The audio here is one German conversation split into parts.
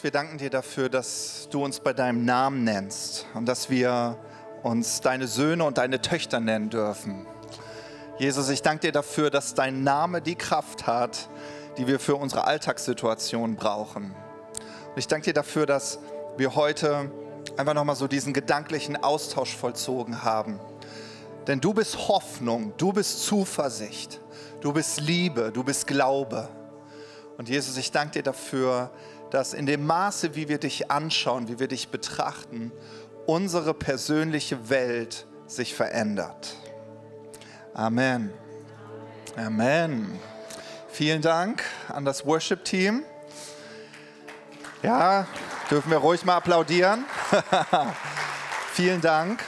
Jesus, wir danken dir dafür, dass du uns bei deinem Namen nennst und dass wir uns deine Söhne und deine Töchter nennen dürfen. Jesus, ich danke dir dafür, dass dein Name die Kraft hat, die wir für unsere Alltagssituation brauchen. Und ich danke dir dafür, dass wir heute einfach nochmal so diesen gedanklichen Austausch vollzogen haben. Denn du bist Hoffnung, du bist Zuversicht, du bist Liebe, du bist Glaube. Und Jesus, ich danke dir dafür, dass in dem Maße, wie wir dich anschauen, wie wir dich betrachten, unsere persönliche Welt sich verändert. Amen. Amen. Vielen Dank an das Worship-Team. Ja, dürfen wir ruhig mal applaudieren. Vielen Dank.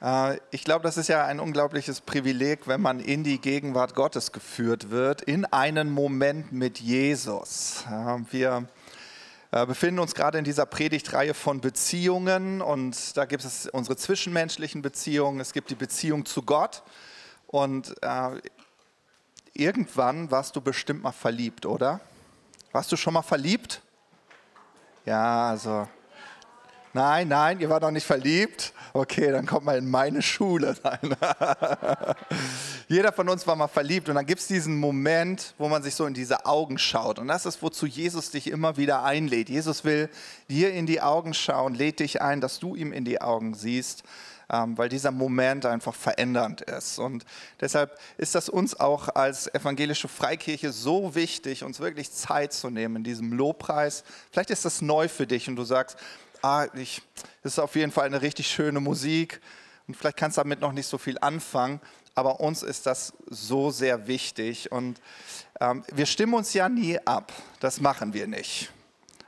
Äh, ich glaube, das ist ja ein unglaubliches Privileg, wenn man in die Gegenwart Gottes geführt wird, in einen Moment mit Jesus. Wir äh, befinden uns gerade in dieser Predigtreihe von Beziehungen und da gibt es unsere zwischenmenschlichen Beziehungen, es gibt die Beziehung zu Gott und äh, irgendwann warst du bestimmt mal verliebt, oder? Warst du schon mal verliebt? Ja, also Nein, nein, ihr wart noch nicht verliebt. Okay, dann kommt mal in meine Schule. Jeder von uns war mal verliebt und dann gibt es diesen Moment, wo man sich so in diese Augen schaut. Und das ist, wozu Jesus dich immer wieder einlädt. Jesus will dir in die Augen schauen, lädt dich ein, dass du ihm in die Augen siehst ähm, weil dieser Moment einfach verändernd ist. Und deshalb ist das uns auch als evangelische Freikirche so wichtig, uns wirklich Zeit zu nehmen in diesem Lobpreis. Vielleicht ist das neu für dich und du sagst, ah, ich, das ist auf jeden Fall eine richtig schöne Musik und vielleicht kannst du damit noch nicht so viel anfangen, aber uns ist das so sehr wichtig und ähm, wir stimmen uns ja nie ab, das machen wir nicht.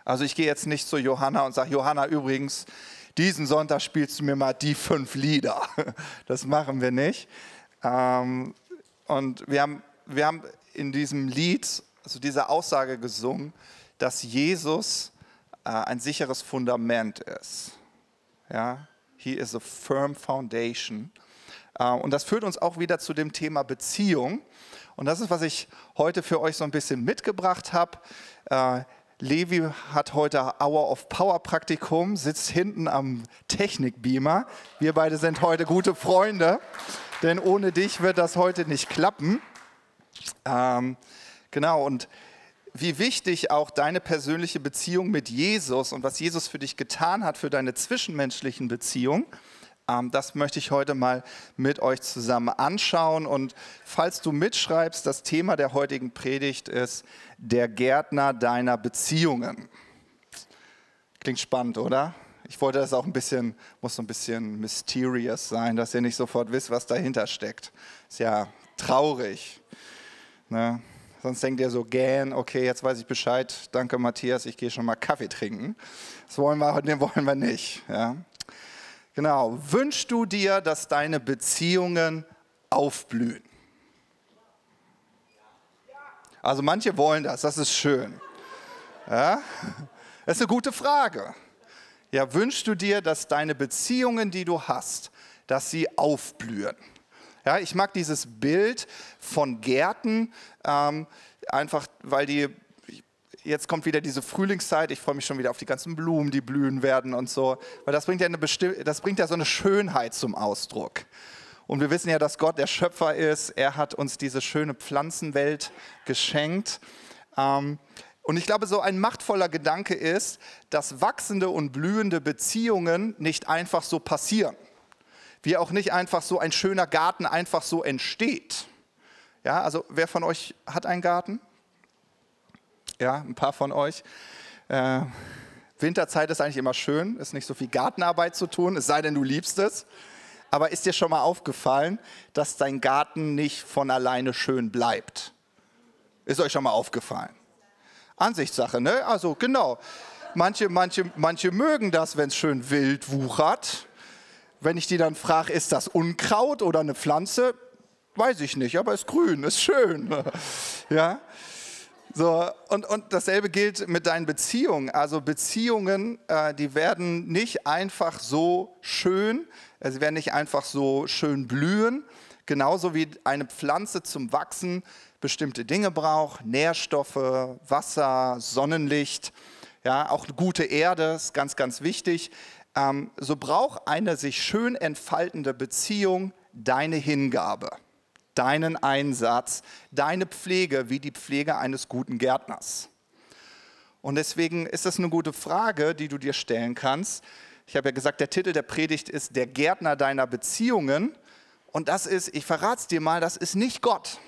Also ich gehe jetzt nicht zu Johanna und sage, Johanna übrigens, diesen Sonntag spielst du mir mal die fünf Lieder. Das machen wir nicht. Ähm, und wir haben, wir haben in diesem Lied, also diese Aussage gesungen, dass Jesus ein sicheres Fundament ist. Ja? He is a firm foundation. Äh, und das führt uns auch wieder zu dem Thema Beziehung. Und das ist, was ich heute für euch so ein bisschen mitgebracht habe. Äh, Levi hat heute Hour of Power Praktikum, sitzt hinten am Technikbeamer. Wir beide sind heute gute Freunde, denn ohne dich wird das heute nicht klappen. Ähm, genau, und wie wichtig auch deine persönliche Beziehung mit Jesus und was Jesus für dich getan hat für deine zwischenmenschlichen Beziehungen. Ähm, das möchte ich heute mal mit euch zusammen anschauen. Und falls du mitschreibst, das Thema der heutigen Predigt ist der Gärtner deiner Beziehungen. Klingt spannend, oder? Ich wollte das auch ein bisschen, muss so ein bisschen mysterious sein, dass ihr nicht sofort wisst, was dahinter steckt. Ist ja traurig. Ne? Sonst denkt ihr so, gähn, okay, jetzt weiß ich Bescheid, danke Matthias, ich gehe schon mal Kaffee trinken. Das wollen wir, den wollen wir nicht. Ja? Genau, wünschst du dir, dass deine Beziehungen aufblühen? Also manche wollen das, das ist schön. Ja? Das ist eine gute Frage. Ja, wünschst du dir, dass deine Beziehungen, die du hast, dass sie aufblühen? Ja, ich mag dieses Bild von Gärten, ähm, einfach weil die, jetzt kommt wieder diese Frühlingszeit, ich freue mich schon wieder auf die ganzen Blumen, die blühen werden und so, weil das bringt ja, eine das bringt ja so eine Schönheit zum Ausdruck. Und wir wissen ja, dass Gott der Schöpfer ist, er hat uns diese schöne Pflanzenwelt geschenkt. Ähm, und ich glaube, so ein machtvoller Gedanke ist, dass wachsende und blühende Beziehungen nicht einfach so passieren wie auch nicht einfach so ein schöner Garten einfach so entsteht. Ja, also wer von euch hat einen Garten? Ja, ein paar von euch. Äh, Winterzeit ist eigentlich immer schön, ist nicht so viel Gartenarbeit zu tun, es sei denn, du liebst es. Aber ist dir schon mal aufgefallen, dass dein Garten nicht von alleine schön bleibt? Ist euch schon mal aufgefallen? Ansichtssache, ne? Also genau. Manche, manche, manche mögen das, wenn es schön wild wuchert. Wenn ich die dann frage, ist das Unkraut oder eine Pflanze? Weiß ich nicht, aber ist grün, ist schön. ja? So, und, und dasselbe gilt mit deinen Beziehungen. Also Beziehungen, äh, die werden nicht einfach so schön, äh, sie werden nicht einfach so schön blühen. Genauso wie eine Pflanze zum Wachsen bestimmte Dinge braucht, Nährstoffe, Wasser, Sonnenlicht, ja, auch gute Erde ist ganz, ganz wichtig. Ähm, so braucht eine sich schön entfaltende Beziehung deine Hingabe, deinen Einsatz, deine Pflege wie die Pflege eines guten Gärtners. Und deswegen ist das eine gute Frage, die du dir stellen kannst. Ich habe ja gesagt, der Titel der Predigt ist Der Gärtner deiner Beziehungen. Und das ist, ich verrate es dir mal, das ist nicht Gott.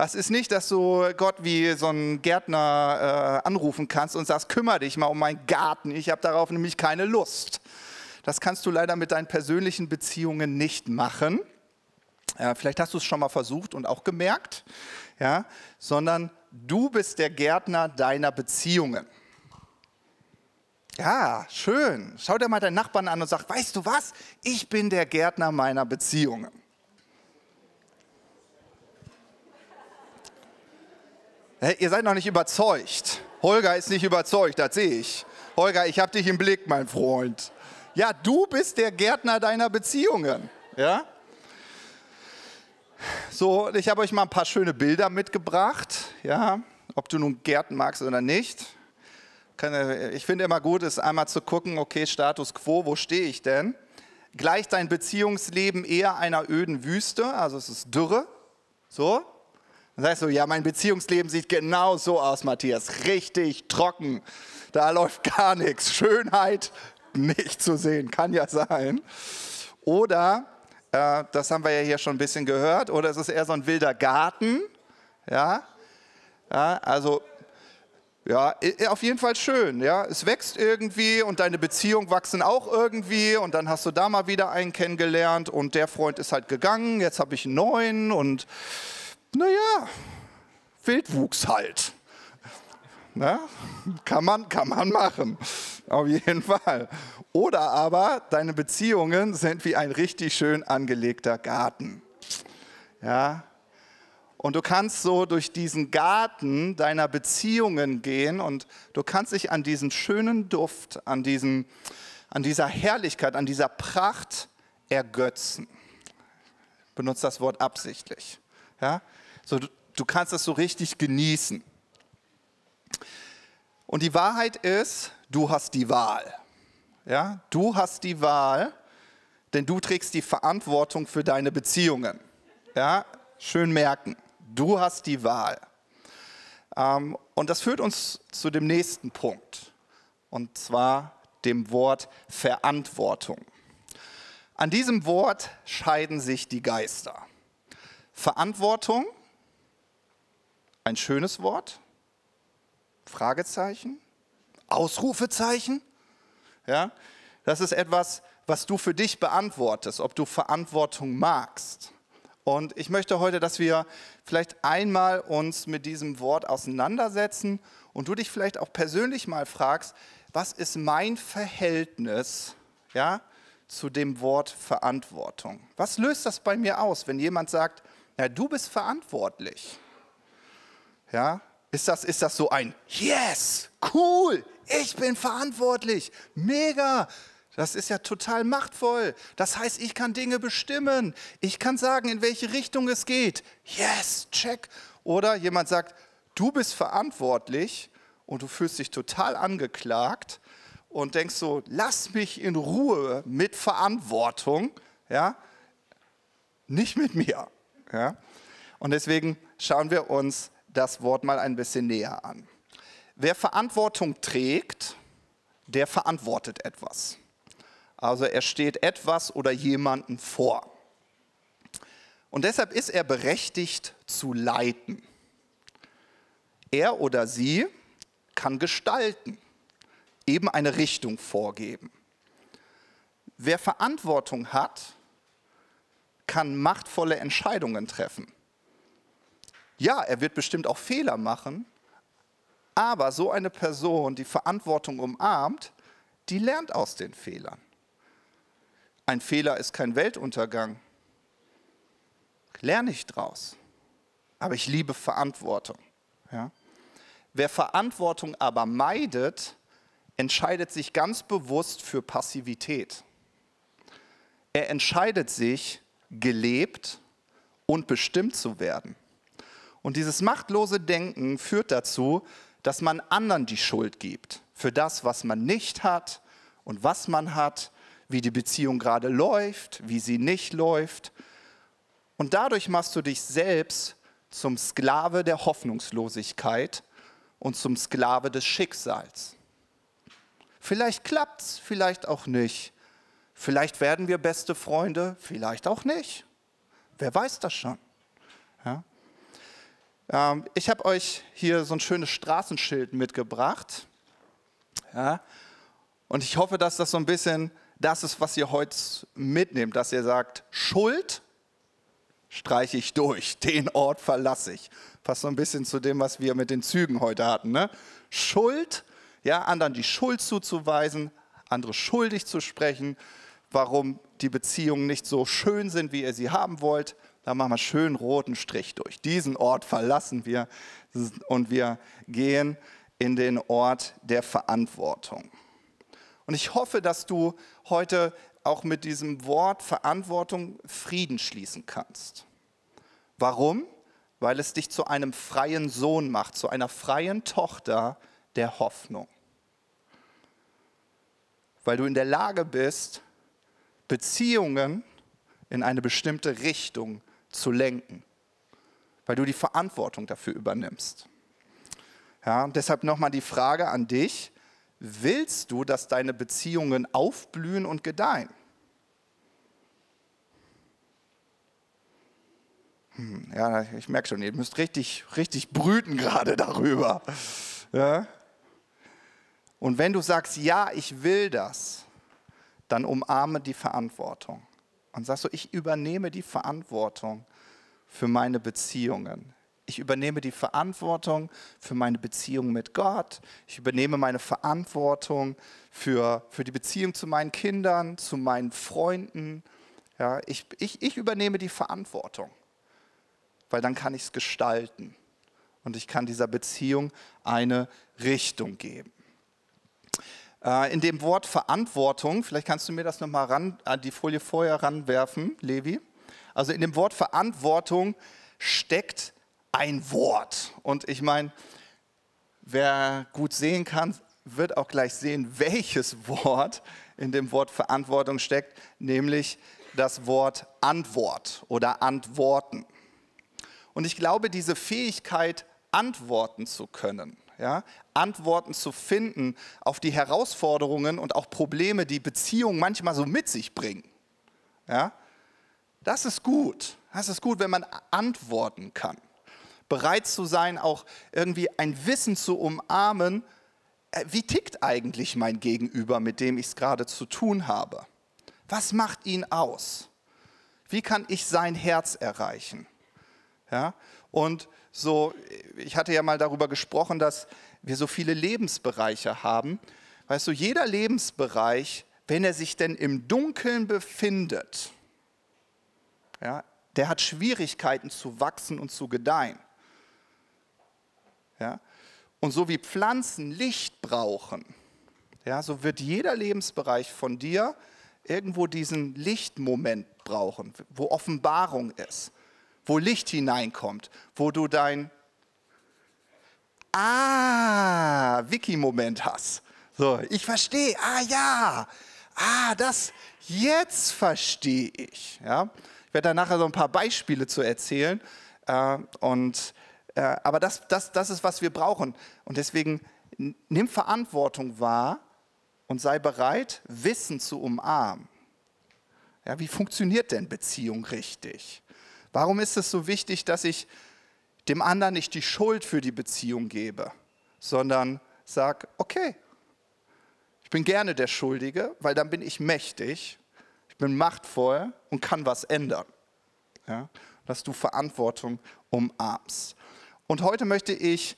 Das ist nicht, dass du Gott wie so ein Gärtner äh, anrufen kannst und sagst, kümmere dich mal um meinen Garten, ich habe darauf nämlich keine Lust. Das kannst du leider mit deinen persönlichen Beziehungen nicht machen. Ja, vielleicht hast du es schon mal versucht und auch gemerkt, ja, sondern du bist der Gärtner deiner Beziehungen. Ja, schön. Schau dir mal deinen Nachbarn an und sag, weißt du was? Ich bin der Gärtner meiner Beziehungen. Ihr seid noch nicht überzeugt. Holger ist nicht überzeugt, das sehe ich. Holger, ich habe dich im Blick, mein Freund. Ja, du bist der Gärtner deiner Beziehungen. Ja? So, ich habe euch mal ein paar schöne Bilder mitgebracht. Ja, ob du nun Gärten magst oder nicht. Ich finde immer gut, ist einmal zu gucken, okay, Status quo, wo stehe ich denn? Gleicht dein Beziehungsleben eher einer öden Wüste, also es ist Dürre, so? Dann sagst du, ja, mein Beziehungsleben sieht genau so aus, Matthias, richtig trocken, da läuft gar nichts, Schönheit nicht zu sehen, kann ja sein. Oder, äh, das haben wir ja hier schon ein bisschen gehört, oder es ist eher so ein wilder Garten, ja, ja also ja, auf jeden Fall schön. Ja, es wächst irgendwie und deine Beziehungen wachsen auch irgendwie und dann hast du da mal wieder einen kennengelernt und der Freund ist halt gegangen. Jetzt habe ich einen neuen und naja, Wildwuchs halt. Na, kann man, kann man machen, auf jeden Fall. Oder aber deine Beziehungen sind wie ein richtig schön angelegter Garten. Ja, und du kannst so durch diesen Garten deiner Beziehungen gehen und du kannst dich an diesen schönen Duft, an, diesen, an dieser Herrlichkeit, an dieser Pracht ergötzen. Ich benutze das Wort absichtlich. Ja? So, du, du kannst es so richtig genießen. Und die Wahrheit ist, du hast die Wahl. Ja? Du hast die Wahl, denn du trägst die Verantwortung für deine Beziehungen. Ja? Schön merken. Du hast die Wahl. Ähm, und das führt uns zu dem nächsten Punkt, und zwar dem Wort Verantwortung. An diesem Wort scheiden sich die Geister. Verantwortung, ein schönes Wort, Fragezeichen, Ausrufezeichen. Ja, das ist etwas, was du für dich beantwortest, ob du Verantwortung magst. Und ich möchte heute, dass wir vielleicht einmal uns mit diesem Wort auseinandersetzen und du dich vielleicht auch persönlich mal fragst, was ist mein Verhältnis ja, zu dem Wort Verantwortung? Was löst das bei mir aus, wenn jemand sagt, ja, du bist verantwortlich? Ja, ist das, ist das so ein Yes, cool, ich bin verantwortlich, mega, das ist ja total machtvoll. Das heißt, ich kann Dinge bestimmen. Ich kann sagen, in welche Richtung es geht. Yes, check. Oder jemand sagt, du bist verantwortlich und du fühlst dich total angeklagt und denkst so, lass mich in Ruhe mit Verantwortung, ja, nicht mit mir. Ja? Und deswegen schauen wir uns das Wort mal ein bisschen näher an. Wer Verantwortung trägt, der verantwortet etwas. Also er steht etwas oder jemanden vor. Und deshalb ist er berechtigt zu leiten. Er oder sie kann gestalten, eben eine Richtung vorgeben. Wer Verantwortung hat, kann machtvolle Entscheidungen treffen. Ja, er wird bestimmt auch Fehler machen, aber so eine Person, die Verantwortung umarmt, die lernt aus den Fehlern. Ein Fehler ist kein Weltuntergang. Lerne ich draus. Aber ich liebe Verantwortung. Ja? Wer Verantwortung aber meidet, entscheidet sich ganz bewusst für Passivität. Er entscheidet sich, gelebt und bestimmt zu werden. Und dieses machtlose Denken führt dazu, dass man anderen die Schuld gibt für das, was man nicht hat und was man hat, wie die Beziehung gerade läuft, wie sie nicht läuft. Und dadurch machst du dich selbst zum Sklave der Hoffnungslosigkeit und zum Sklave des Schicksals. Vielleicht klappt's, vielleicht auch nicht. Vielleicht werden wir beste Freunde, vielleicht auch nicht. Wer weiß das schon? Ja? Ähm, ich habe euch hier so ein schönes Straßenschild mitgebracht. Ja? Und ich hoffe, dass das so ein bisschen das ist, was ihr heute mitnehmt, dass ihr sagt, Schuld streiche ich durch, den Ort verlasse ich. Passt so ein bisschen zu dem, was wir mit den Zügen heute hatten. Ne? Schuld, ja, anderen die Schuld zuzuweisen, andere schuldig zu sprechen, warum die Beziehungen nicht so schön sind, wie ihr sie haben wollt. Da machen wir schön roten Strich durch. Diesen Ort verlassen wir und wir gehen in den Ort der Verantwortung. Und ich hoffe, dass du heute auch mit diesem Wort Verantwortung Frieden schließen kannst. Warum? Weil es dich zu einem freien Sohn macht, zu einer freien Tochter der Hoffnung. Weil du in der Lage bist, Beziehungen in eine bestimmte Richtung zu lenken. Weil du die Verantwortung dafür übernimmst. Ja, deshalb nochmal die Frage an dich, willst du, dass deine Beziehungen aufblühen und gedeihen? Hm, ja, ich merke schon, ihr müsst richtig, richtig brüten gerade darüber. Ja? Und wenn du sagst, ja, ich will das, dann umarme die Verantwortung. Und sagst so, ich übernehme die Verantwortung für meine Beziehungen. Ich übernehme die Verantwortung für meine Beziehung mit Gott. Ich übernehme meine Verantwortung für, für die Beziehung zu meinen Kindern, zu meinen Freunden. Ja, ich, ich, ich übernehme die Verantwortung, weil dann kann ich es gestalten und ich kann dieser Beziehung eine Richtung geben. Äh, in dem Wort Verantwortung, vielleicht kannst du mir das nochmal an die Folie vorher ranwerfen, Levi. Also in dem Wort Verantwortung steckt ein Wort. Und ich meine, wer gut sehen kann, wird auch gleich sehen, welches Wort in dem Wort Verantwortung steckt, nämlich das Wort Antwort oder Antworten. Und ich glaube, diese Fähigkeit, antworten zu können, ja, Antworten zu finden auf die Herausforderungen und auch Probleme, die Beziehungen manchmal so mit sich bringen, ja, das ist gut. Das ist gut, wenn man antworten kann bereit zu sein, auch irgendwie ein Wissen zu umarmen, äh, wie tickt eigentlich mein Gegenüber, mit dem ich es gerade zu tun habe? Was macht ihn aus? Wie kann ich sein Herz erreichen? Ja? Und so, ich hatte ja mal darüber gesprochen, dass wir so viele Lebensbereiche haben. Weißt du, jeder Lebensbereich, wenn er sich denn im Dunkeln befindet, ja, der hat Schwierigkeiten zu wachsen und zu gedeihen. Ja? Und so wie Pflanzen Licht brauchen, ja, so wird jeder Lebensbereich von dir irgendwo diesen Lichtmoment brauchen, wo Offenbarung ist, wo Licht hineinkommt, wo du dein Ah, Wiki-Moment hast. So, ich verstehe. Ah ja, ah das, jetzt verstehe ich. Ja? Ich werde da nachher so ein paar Beispiele zu erzählen. Äh, und äh, aber das, das, das ist, was wir brauchen. Und deswegen nimm Verantwortung wahr und sei bereit, Wissen zu umarmen. Ja, wie funktioniert denn Beziehung richtig? Warum ist es so wichtig, dass ich dem anderen nicht die Schuld für die Beziehung gebe, sondern sage, okay, ich bin gerne der Schuldige, weil dann bin ich mächtig, ich bin machtvoll und kann was ändern. Ja, dass du Verantwortung umarmst. Und heute möchte ich,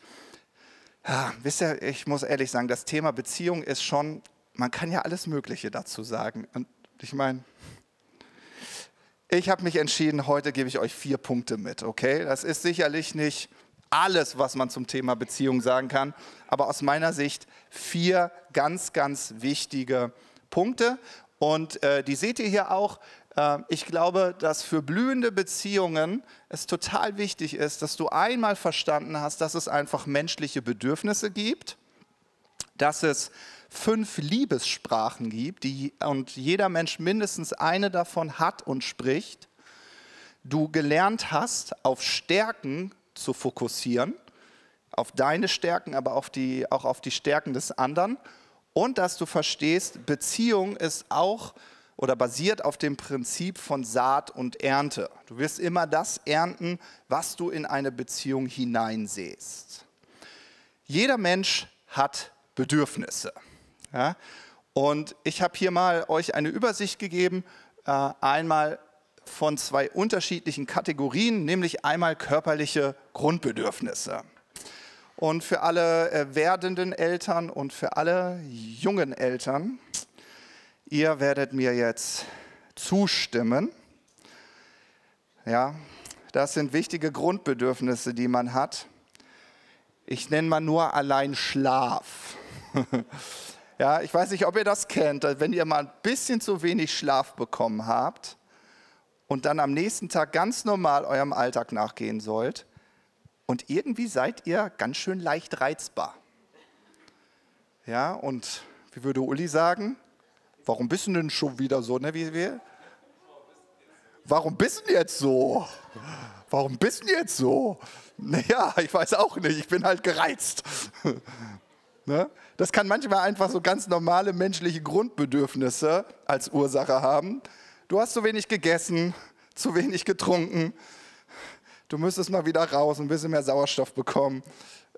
ja, wisst ihr, ich muss ehrlich sagen, das Thema Beziehung ist schon, man kann ja alles Mögliche dazu sagen. Und ich meine, ich habe mich entschieden, heute gebe ich euch vier Punkte mit, okay? Das ist sicherlich nicht alles, was man zum Thema Beziehung sagen kann, aber aus meiner Sicht vier ganz, ganz wichtige Punkte. Und äh, die seht ihr hier auch. Ähm, ich glaube, dass für blühende Beziehungen es total wichtig ist, dass du einmal verstanden hast, dass es einfach menschliche Bedürfnisse gibt, dass es fünf Liebessprachen gibt die, und jeder Mensch mindestens eine davon hat und spricht. Du gelernt hast, auf Stärken zu fokussieren, auf deine Stärken, aber auf die, auch auf die Stärken des anderen. Und dass du verstehst, Beziehung ist auch oder basiert auf dem Prinzip von Saat und Ernte. Du wirst immer das ernten, was du in eine Beziehung hineinsäst. Jeder Mensch hat Bedürfnisse. Ja? Und ich habe hier mal euch eine Übersicht gegeben, äh, einmal von zwei unterschiedlichen Kategorien, nämlich einmal körperliche Grundbedürfnisse. Und für alle äh, werdenden Eltern und für alle jungen Eltern Ihr werdet mir jetzt zustimmen. Ja, das sind wichtige Grundbedürfnisse, die man hat. Ich nenne mal nur allein Schlaf. ja, ich weiß nicht, ob ihr das kennt, wenn ihr mal ein bisschen zu wenig Schlaf bekommen habt und dann am nächsten Tag ganz normal eurem Alltag nachgehen sollt und irgendwie seid ihr ganz schön leicht reizbar. Ja, und wie würde Uli sagen, Warum bist du denn schon wieder so? Ne? Wie, wie? Warum bist du jetzt so? Warum bist du jetzt so? Naja, ich weiß auch nicht, ich bin halt gereizt. Ne? Das kann manchmal einfach so ganz normale menschliche Grundbedürfnisse als Ursache haben. Du hast zu wenig gegessen, zu wenig getrunken. Du müsstest mal wieder raus, und ein bisschen mehr Sauerstoff bekommen.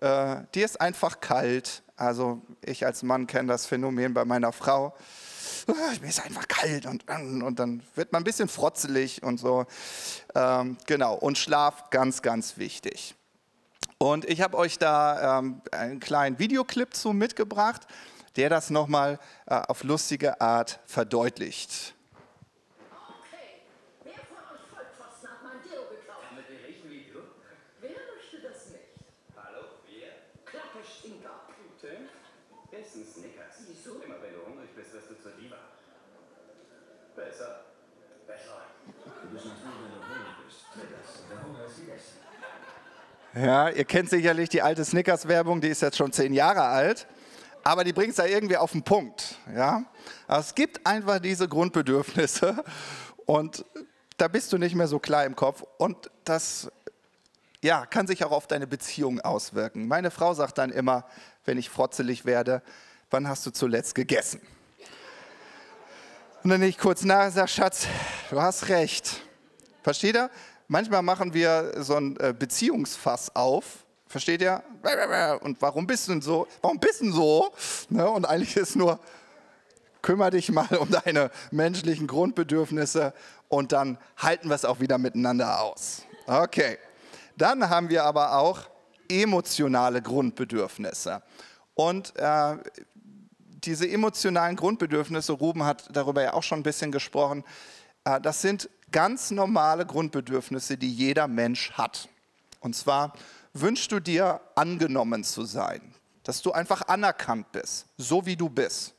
Äh, dir ist einfach kalt. Also ich als Mann kenne das Phänomen bei meiner Frau. Ah, mir ist einfach kalt und, und dann wird man ein bisschen frotzelig und so. Ähm, genau, und Schlaf ganz, ganz wichtig. Und ich habe euch da ähm, einen kleinen Videoclip zu mitgebracht, der das nochmal äh, auf lustige Art verdeutlicht. Ja, ihr kennt sicherlich die alte Snickers-Werbung, die ist jetzt schon zehn Jahre alt, aber die bringt es da irgendwie auf den Punkt. Ja? Es gibt einfach diese Grundbedürfnisse und da bist du nicht mehr so klar im Kopf und das ja, kann sich auch auf deine Beziehung auswirken. Meine Frau sagt dann immer, wenn ich frotzelig werde, wann hast du zuletzt gegessen? Und dann ich kurz nach sage, Schatz, du hast recht. Versteht ihr? Manchmal machen wir so ein äh, Beziehungsfass auf. Versteht ihr? Und warum bist du denn so? Warum bist du denn so? Ne? Und eigentlich ist nur, kümmere dich mal um deine menschlichen Grundbedürfnisse und dann halten wir es auch wieder miteinander aus. Okay. Dann haben wir aber auch emotionale Grundbedürfnisse. Und äh, diese emotionalen Grundbedürfnisse, Ruben hat darüber ja auch schon ein bisschen gesprochen, äh, das sind ganz normale Grundbedürfnisse, die jeder Mensch hat. Und zwar wünschst du dir, angenommen zu sein, dass du einfach anerkannt bist, so wie du bist.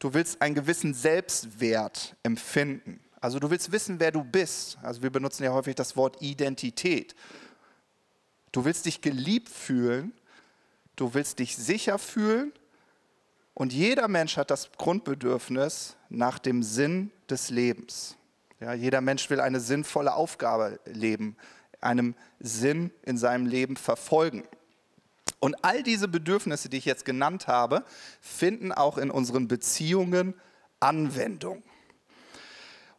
Du willst einen gewissen Selbstwert empfinden. Also du willst wissen, wer du bist. Also wir benutzen ja häufig das Wort Identität. Du willst dich geliebt fühlen, du willst dich sicher fühlen und jeder Mensch hat das Grundbedürfnis nach dem Sinn des Lebens. Ja, jeder Mensch will eine sinnvolle Aufgabe leben, einem Sinn in seinem Leben verfolgen. Und all diese Bedürfnisse, die ich jetzt genannt habe, finden auch in unseren Beziehungen Anwendung.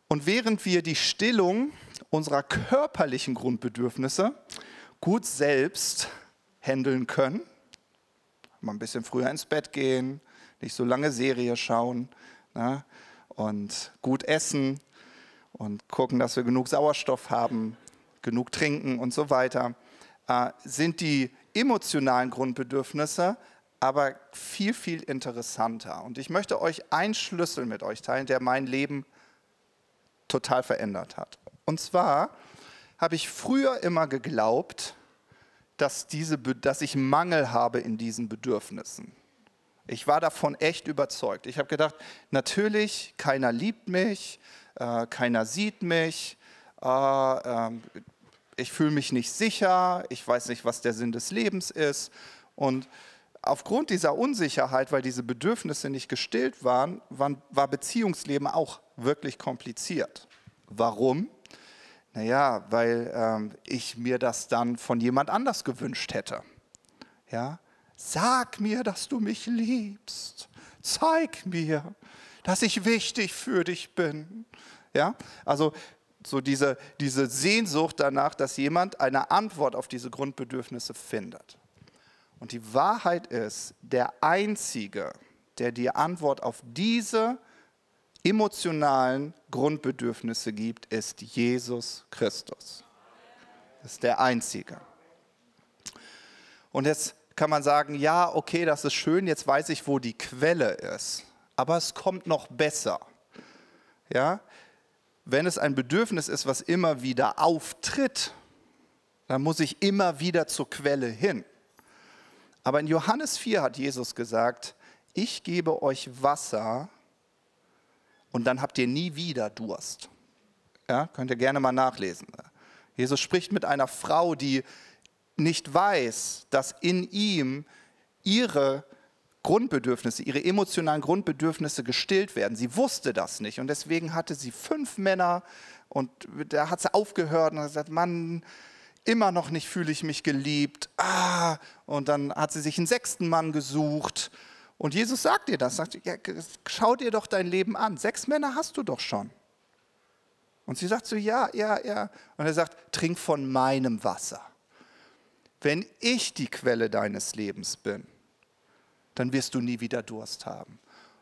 Und während wir die Stillung unserer körperlichen Grundbedürfnisse gut selbst handeln können, mal ein bisschen früher ins Bett gehen, nicht so lange Serie schauen ne, und gut essen, und gucken, dass wir genug Sauerstoff haben, genug trinken und so weiter, äh, sind die emotionalen Grundbedürfnisse aber viel, viel interessanter. Und ich möchte euch einen Schlüssel mit euch teilen, der mein Leben total verändert hat. Und zwar habe ich früher immer geglaubt, dass, diese, dass ich Mangel habe in diesen Bedürfnissen. Ich war davon echt überzeugt. Ich habe gedacht, natürlich, keiner liebt mich, äh, keiner sieht mich, äh, ähm, ich fühle mich nicht sicher, ich weiß nicht, was der Sinn des Lebens ist. Und aufgrund dieser Unsicherheit, weil diese Bedürfnisse nicht gestillt waren, war Beziehungsleben auch wirklich kompliziert. Warum? Naja, weil ähm, ich mir das dann von jemand anders gewünscht hätte. Ja? Sag mir, dass du mich liebst. Zeig mir, dass ich wichtig für dich bin. Ja? Also so diese, diese Sehnsucht danach, dass jemand eine Antwort auf diese Grundbedürfnisse findet. Und die Wahrheit ist, der Einzige, der die Antwort auf diese emotionalen Grundbedürfnisse gibt, ist Jesus Christus. Das ist der Einzige. Und jetzt kann man sagen, ja, okay, das ist schön, jetzt weiß ich, wo die Quelle ist. Aber es kommt noch besser. Ja? Wenn es ein Bedürfnis ist, was immer wieder auftritt, dann muss ich immer wieder zur Quelle hin. Aber in Johannes 4 hat Jesus gesagt, ich gebe euch Wasser und dann habt ihr nie wieder Durst. Ja, könnt ihr gerne mal nachlesen. Jesus spricht mit einer Frau, die nicht weiß, dass in ihm ihre Grundbedürfnisse, ihre emotionalen Grundbedürfnisse gestillt werden. Sie wusste das nicht und deswegen hatte sie fünf Männer und da hat sie aufgehört und hat gesagt, Mann, immer noch nicht fühle ich mich geliebt. Ah, und dann hat sie sich einen sechsten Mann gesucht und Jesus sagt ihr das, sagt, ja, schau dir doch dein Leben an. Sechs Männer hast du doch schon. Und sie sagt so, ja, ja, ja. Und er sagt, trink von meinem Wasser. Wenn ich die Quelle deines Lebens bin, dann wirst du nie wieder Durst haben.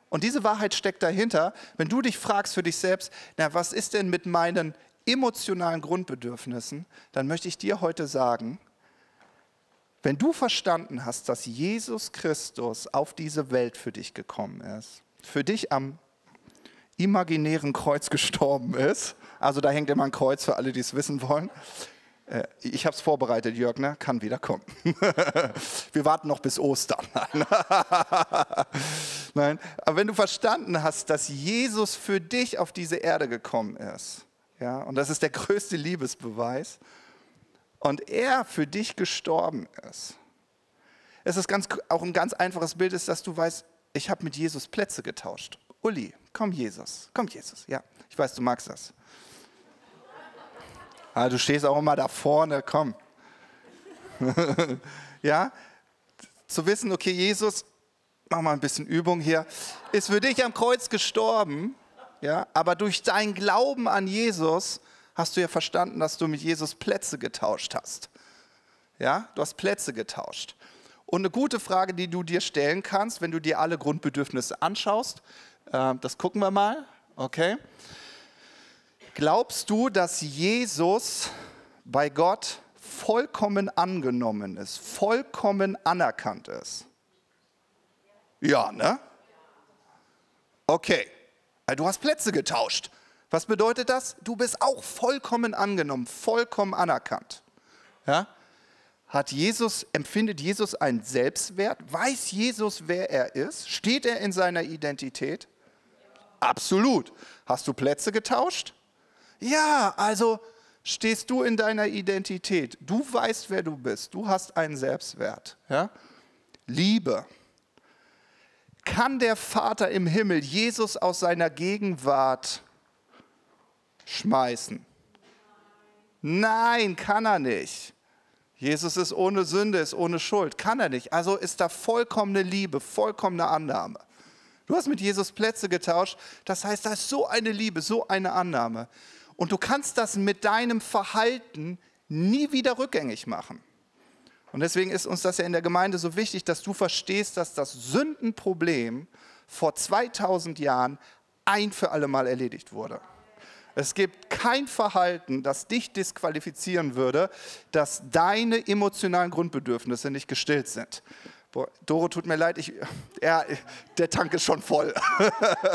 Und diese Wahrheit steckt dahinter, wenn du dich fragst für dich selbst, na, was ist denn mit meinen emotionalen Grundbedürfnissen, dann möchte ich dir heute sagen, wenn du verstanden hast, dass Jesus Christus auf diese Welt für dich gekommen ist, für dich am imaginären Kreuz gestorben ist, also da hängt immer ein Kreuz für alle, die es wissen wollen. Äh, ich habe es vorbereitet, Jörg, ne? kann wieder kommen. Wir warten noch bis Ostern. Nein, aber wenn du verstanden hast, dass Jesus für dich auf diese Erde gekommen ist, ja, und das ist der größte Liebesbeweis, und er für dich gestorben ist. Es ist ganz, auch ein ganz einfaches Bild, ist, dass du weißt, ich habe mit Jesus Plätze getauscht. Uli, komm Jesus, komm Jesus. Ja, ich weiß, du magst das. Ah, du stehst auch immer da vorne, komm. ja, zu wissen, okay, Jesus, mach mal ein bisschen Übung hier, ist für dich am Kreuz gestorben, ja, aber durch deinen Glauben an Jesus hast du ja verstanden, dass du mit Jesus Plätze getauscht hast. Ja, du hast Plätze getauscht. Und eine gute Frage, die du dir stellen kannst, wenn du dir alle Grundbedürfnisse anschaust, äh, das gucken wir mal, okay? Glaubst du, dass Jesus bei Gott vollkommen angenommen ist, vollkommen anerkannt ist? Ja, ne? Okay, äh, du hast Plätze getauscht. Was bedeutet das? Du bist auch vollkommen angenommen, vollkommen anerkannt. Ja? Hat Jesus, empfindet Jesus einen Selbstwert? Weiß Jesus, wer er ist? Steht er in seiner Identität? Absolut. Hast du Plätze getauscht? Ja, also stehst du in deiner Identität. Du weißt, wer du bist. Du hast einen Selbstwert. Ja? Liebe. Kann der Vater im Himmel Jesus aus seiner Gegenwart schmeißen. Nein, kann er nicht. Jesus ist ohne Sünde, ist ohne Schuld. Kann er nicht. Also ist da vollkommene Liebe, vollkommene Annahme. Du hast mit Jesus Plätze getauscht. Das heißt, da ist so eine Liebe, so eine Annahme. Und du kannst das mit deinem Verhalten nie wieder rückgängig machen. Und deswegen ist uns das ja in der Gemeinde so wichtig, dass du verstehst, dass das Sündenproblem vor 2000 Jahren ein für alle Mal erledigt wurde. Es gibt kein Verhalten, das dich disqualifizieren würde, dass deine emotionalen Grundbedürfnisse nicht gestillt sind. Boah, Doro, tut mir leid, ich, ja, der Tank ist schon voll.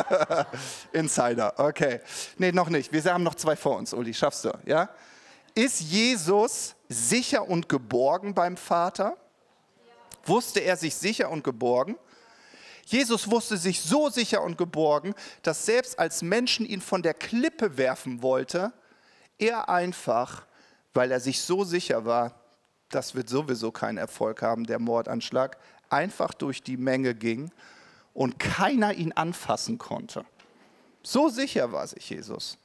Insider, okay. Nee, noch nicht. Wir haben noch zwei vor uns, Uli. Schaffst du, ja? Ist Jesus sicher und geborgen beim Vater? Wusste er sich sicher und geborgen? Jesus wusste sich so sicher und geborgen, dass selbst als Menschen ihn von der Klippe werfen wollte, er einfach, weil er sich so sicher war, das wird sowieso keinen Erfolg haben, der Mordanschlag, einfach durch die Menge ging und keiner ihn anfassen konnte. So sicher war sich Jesus.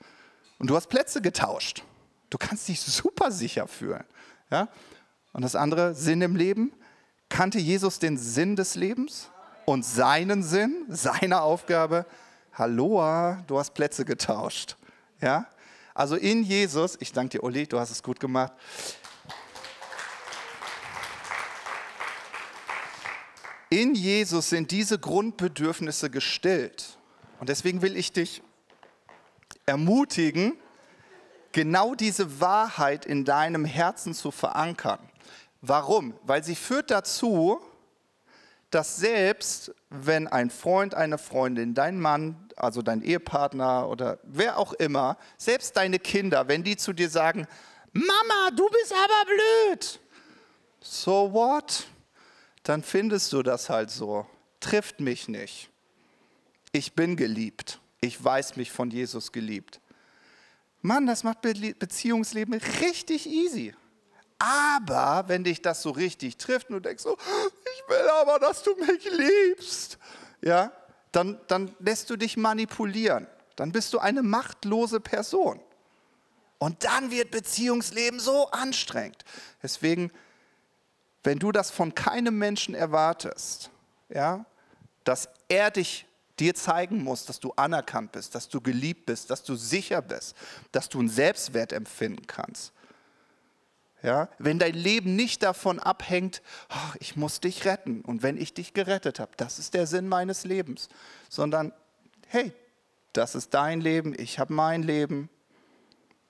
Und du hast Plätze getauscht. Du kannst dich super sicher fühlen. Ja? Und das andere, Sinn im Leben. Kannte Jesus den Sinn des Lebens und seinen Sinn, seine Aufgabe? Hallo, du hast Plätze getauscht. Ja? Also in Jesus, ich danke dir, Uli, du hast es gut gemacht. In Jesus sind diese Grundbedürfnisse gestillt. Und deswegen will ich dich ermutigen, genau diese Wahrheit in deinem Herzen zu verankern. Warum? Weil sie führt dazu, dass selbst wenn ein Freund, eine Freundin, dein Mann, also dein Ehepartner oder wer auch immer, selbst deine Kinder, wenn die zu dir sagen, Mama, du bist aber blöd. So what? Dann findest du das halt so. Trifft mich nicht. Ich bin geliebt. Ich weiß mich von Jesus geliebt. Mann, das macht Beziehungsleben richtig easy. Aber wenn dich das so richtig trifft und du denkst so, ich will aber, dass du mich liebst, ja, dann, dann lässt du dich manipulieren. Dann bist du eine machtlose Person. Und dann wird Beziehungsleben so anstrengend. Deswegen wenn du das von keinem Menschen erwartest, ja, dass er dich dir zeigen muss, dass du anerkannt bist, dass du geliebt bist, dass du sicher bist, dass du einen Selbstwert empfinden kannst. Ja, wenn dein Leben nicht davon abhängt, oh, ich muss dich retten und wenn ich dich gerettet habe, das ist der Sinn meines Lebens, sondern hey, das ist dein Leben, ich habe mein Leben.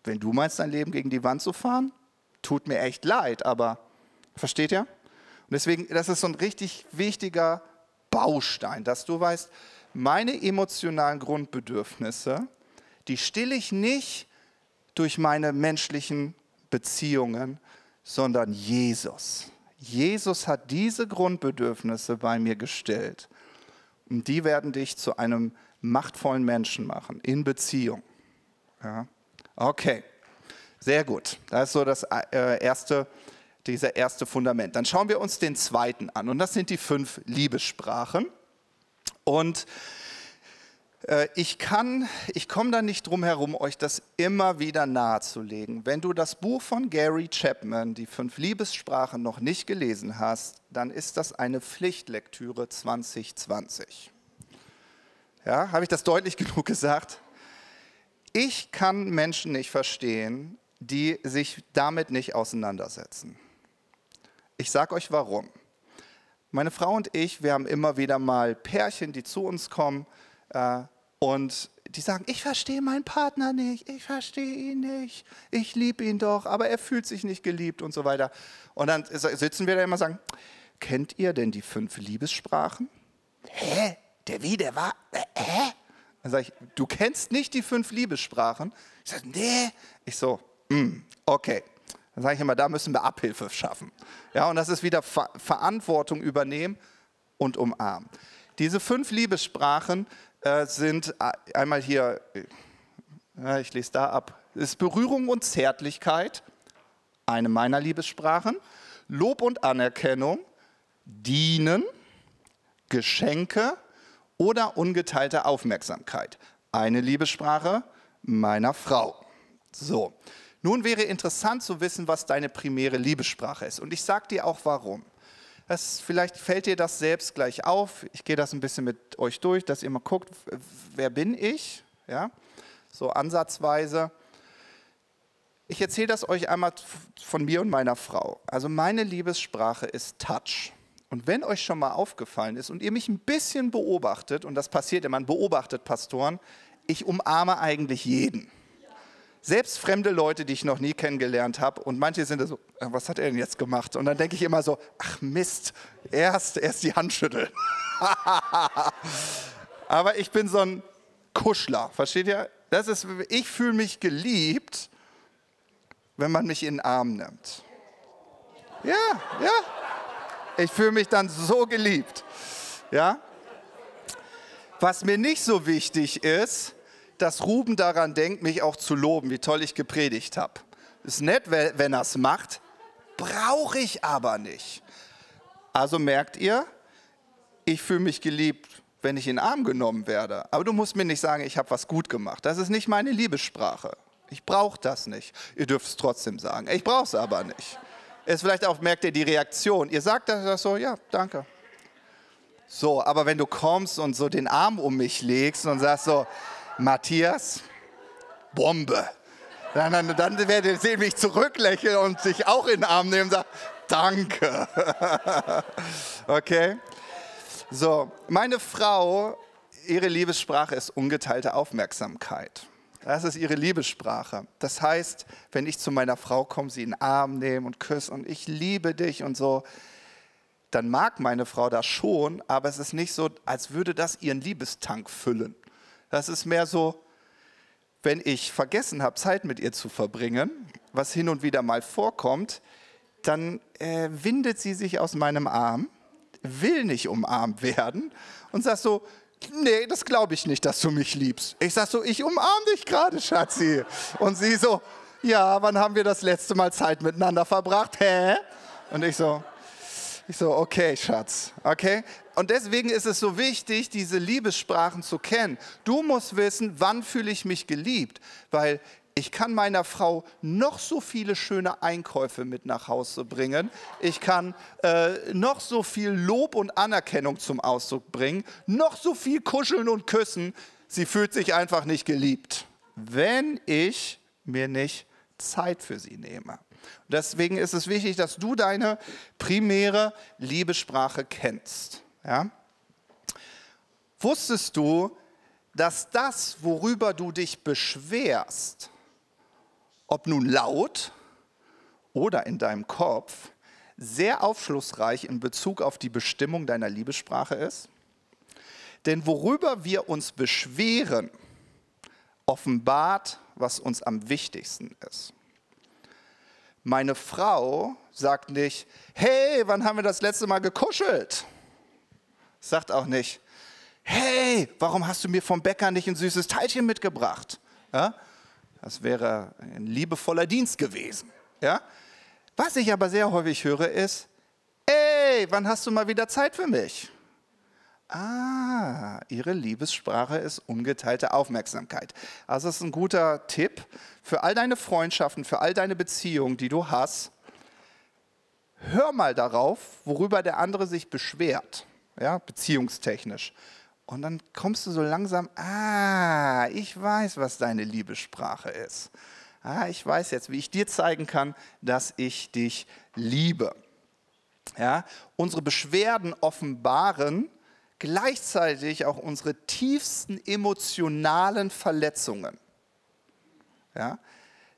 Wenn du meinst, dein Leben gegen die Wand zu fahren, tut mir echt leid, aber Versteht ihr? Und deswegen, das ist so ein richtig wichtiger Baustein, dass du weißt, meine emotionalen Grundbedürfnisse, die stille ich nicht durch meine menschlichen Beziehungen, sondern Jesus. Jesus hat diese Grundbedürfnisse bei mir gestellt. Und die werden dich zu einem machtvollen Menschen machen, in Beziehung. Ja? Okay, sehr gut. Das ist so das äh, erste dieser erste Fundament. Dann schauen wir uns den zweiten an und das sind die fünf Liebessprachen. Und äh, ich kann, ich komme da nicht drum herum, euch das immer wieder nahezulegen. Wenn du das Buch von Gary Chapman, die fünf Liebessprachen, noch nicht gelesen hast, dann ist das eine Pflichtlektüre 2020. Ja, habe ich das deutlich genug gesagt? Ich kann Menschen nicht verstehen, die sich damit nicht auseinandersetzen. Ich sage euch warum. Meine Frau und ich, wir haben immer wieder mal Pärchen, die zu uns kommen äh, und die sagen, ich verstehe meinen Partner nicht, ich verstehe ihn nicht, ich liebe ihn doch, aber er fühlt sich nicht geliebt und so weiter. Und dann sitzen wir da immer und sagen, kennt ihr denn die fünf Liebessprachen? Hä? Der wie, der war? Äh, hä? Dann sage ich, du kennst nicht die fünf Liebessprachen? Ich sage, nee. Ich so, mm, okay. Dann sage ich immer, da müssen wir Abhilfe schaffen. Ja, und das ist wieder Ver Verantwortung übernehmen und umarmen. Diese fünf Liebessprachen äh, sind äh, einmal hier, äh, ich lese da ab, ist Berührung und Zärtlichkeit, eine meiner Liebessprachen, Lob und Anerkennung, Dienen, Geschenke oder ungeteilte Aufmerksamkeit. Eine Liebessprache meiner Frau. So, nun wäre interessant zu wissen, was deine primäre Liebessprache ist. Und ich sage dir auch warum. Das, vielleicht fällt dir das selbst gleich auf. Ich gehe das ein bisschen mit euch durch, dass ihr mal guckt, wer bin ich? Ja? So ansatzweise. Ich erzähle das euch einmal von mir und meiner Frau. Also meine Liebessprache ist Touch. Und wenn euch schon mal aufgefallen ist und ihr mich ein bisschen beobachtet, und das passiert, man beobachtet Pastoren, ich umarme eigentlich jeden. Selbst fremde Leute, die ich noch nie kennengelernt habe. Und manche sind so, äh, was hat er denn jetzt gemacht? Und dann denke ich immer so, ach Mist, erst, erst die Hand schütteln. Aber ich bin so ein Kuschler, versteht ihr? Das ist, ich fühle mich geliebt, wenn man mich in den Arm nimmt. Ja, ja. Ich fühle mich dann so geliebt. Ja? Was mir nicht so wichtig ist, dass Ruben daran denkt, mich auch zu loben, wie toll ich gepredigt habe. Ist nett, wenn er es macht, brauche ich aber nicht. Also merkt ihr, ich fühle mich geliebt, wenn ich in den Arm genommen werde. Aber du musst mir nicht sagen, ich habe was gut gemacht. Das ist nicht meine Liebessprache. Ich brauche das nicht. Ihr dürft es trotzdem sagen. Ich brauche es aber nicht. Ist vielleicht auch, merkt ihr die Reaktion. Ihr sagt das so, ja, danke. So, aber wenn du kommst und so den Arm um mich legst und sagst so, Matthias, Bombe. Dann, dann, dann werdet ihr mich zurücklächeln und sich auch in den Arm nehmen und sagen, danke. okay? So, meine Frau, ihre Liebessprache ist ungeteilte Aufmerksamkeit. Das ist ihre Liebessprache. Das heißt, wenn ich zu meiner Frau komme, sie in den Arm nehme und küsse und ich liebe dich und so, dann mag meine Frau das schon, aber es ist nicht so, als würde das ihren Liebestank füllen. Das ist mehr so, wenn ich vergessen habe, Zeit mit ihr zu verbringen, was hin und wieder mal vorkommt, dann äh, windet sie sich aus meinem Arm will nicht umarmt werden und sagst so, nee, das glaube ich nicht, dass du mich liebst. Ich sag so, ich umarme dich gerade, Schatzi. Und sie so, ja, wann haben wir das letzte Mal Zeit miteinander verbracht? Hä? Und ich so, ich so, okay, Schatz, okay? Und deswegen ist es so wichtig, diese Liebessprachen zu kennen. Du musst wissen, wann fühle ich mich geliebt, weil ich kann meiner Frau noch so viele schöne Einkäufe mit nach Hause bringen. Ich kann äh, noch so viel Lob und Anerkennung zum Ausdruck bringen, noch so viel kuscheln und küssen. Sie fühlt sich einfach nicht geliebt, wenn ich mir nicht Zeit für sie nehme. Deswegen ist es wichtig, dass du deine primäre Liebessprache kennst. Ja? Wusstest du, dass das, worüber du dich beschwerst, ob nun laut oder in deinem Kopf, sehr aufschlussreich in Bezug auf die Bestimmung deiner Liebessprache ist. Denn worüber wir uns beschweren, offenbart, was uns am wichtigsten ist. Meine Frau sagt nicht, hey, wann haben wir das letzte Mal gekuschelt? Sagt auch nicht, hey, warum hast du mir vom Bäcker nicht ein süßes Teilchen mitgebracht? Ja? Das wäre ein liebevoller Dienst gewesen. Ja? Was ich aber sehr häufig höre ist, ey, wann hast du mal wieder Zeit für mich? Ah, ihre Liebessprache ist ungeteilte Aufmerksamkeit. Also das ist ein guter Tipp für all deine Freundschaften, für all deine Beziehungen, die du hast. Hör mal darauf, worüber der andere sich beschwert, ja, beziehungstechnisch. Und dann kommst du so langsam, ah, ich weiß, was deine Liebessprache ist. Ah, ich weiß jetzt, wie ich dir zeigen kann, dass ich dich liebe. Ja, unsere Beschwerden offenbaren gleichzeitig auch unsere tiefsten emotionalen Verletzungen. Ja,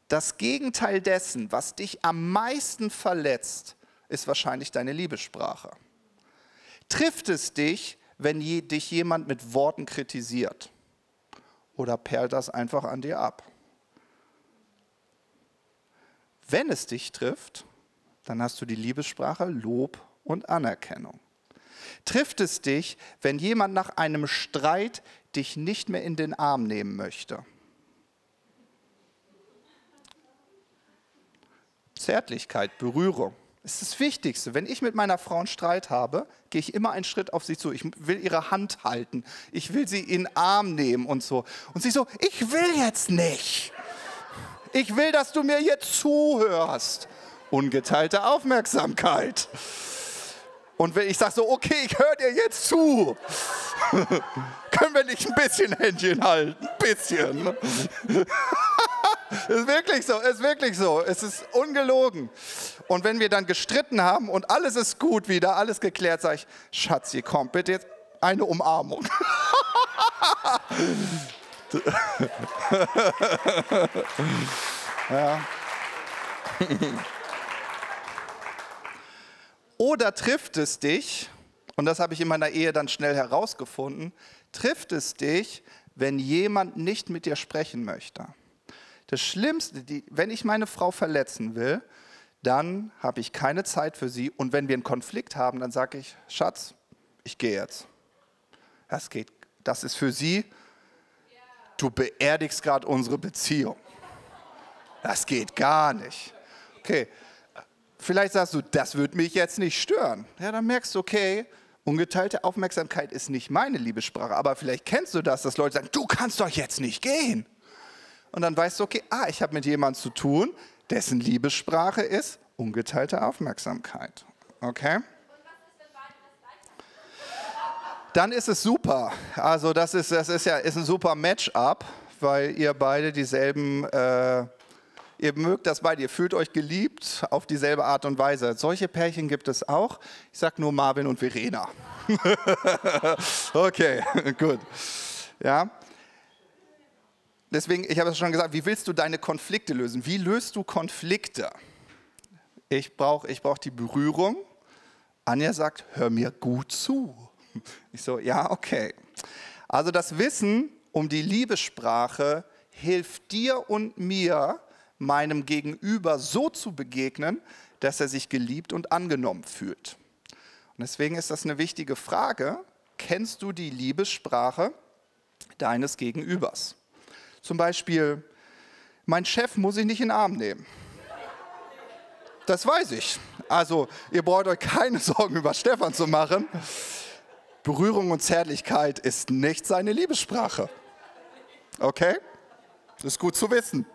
das Gegenteil dessen, was dich am meisten verletzt, ist wahrscheinlich deine Liebessprache. Trifft es dich, wenn je, dich jemand mit Worten kritisiert? Oder perlt das einfach an dir ab? Wenn es dich trifft, dann hast du die Liebessprache Lob und Anerkennung. Trifft es dich, wenn jemand nach einem Streit dich nicht mehr in den Arm nehmen möchte? Zärtlichkeit, Berührung ist das Wichtigste. Wenn ich mit meiner Frau einen Streit habe, gehe ich immer einen Schritt auf sie zu. Ich will ihre Hand halten. Ich will sie in den Arm nehmen und so. Und sie so, ich will jetzt nicht. Ich will, dass du mir jetzt zuhörst. Ungeteilte Aufmerksamkeit. Und wenn ich sage so, okay, ich höre dir jetzt zu, können wir nicht ein bisschen Händchen halten? Ein bisschen. ist wirklich so, ist wirklich so. Es ist ungelogen. Und wenn wir dann gestritten haben und alles ist gut wieder, alles geklärt, sage ich, Schatzi, komm, bitte jetzt eine Umarmung. ja. Oder trifft es dich, und das habe ich in meiner Ehe dann schnell herausgefunden, trifft es dich, wenn jemand nicht mit dir sprechen möchte. Das Schlimmste, die, wenn ich meine Frau verletzen will, dann habe ich keine Zeit für sie. Und wenn wir einen Konflikt haben, dann sage ich, Schatz, ich gehe jetzt. Das geht Das ist für sie, du beerdigst gerade unsere Beziehung. Das geht gar nicht. Okay, vielleicht sagst du, das wird mich jetzt nicht stören. Ja, dann merkst du, okay, ungeteilte Aufmerksamkeit ist nicht meine Liebessprache, aber vielleicht kennst du das, dass Leute sagen, du kannst doch jetzt nicht gehen. Und dann weißt du, okay, ah, ich habe mit jemandem zu tun, dessen Liebessprache ist ungeteilte Aufmerksamkeit. Okay? Dann ist es super. Also das ist, das ist ja ist ein super Match-up, weil ihr beide dieselben äh, ihr mögt das beide, ihr fühlt euch geliebt auf dieselbe Art und Weise. Solche Pärchen gibt es auch. Ich sage nur Marvin und Verena. okay, gut. Ja. Deswegen, ich habe es schon gesagt, wie willst du deine Konflikte lösen? Wie löst du Konflikte? Ich brauche ich brauch die Berührung. Anja sagt, hör mir gut zu. Ich so, ja, okay. Also das Wissen um die Liebessprache hilft dir und mir, meinem Gegenüber so zu begegnen, dass er sich geliebt und angenommen fühlt. Und deswegen ist das eine wichtige Frage. Kennst du die Liebessprache deines Gegenübers? Zum Beispiel, mein Chef muss ich nicht in den Arm nehmen. Das weiß ich. Also, ihr braucht euch keine Sorgen über Stefan zu machen. Berührung und Zärtlichkeit ist nicht seine Liebessprache. Okay? Das ist gut zu wissen.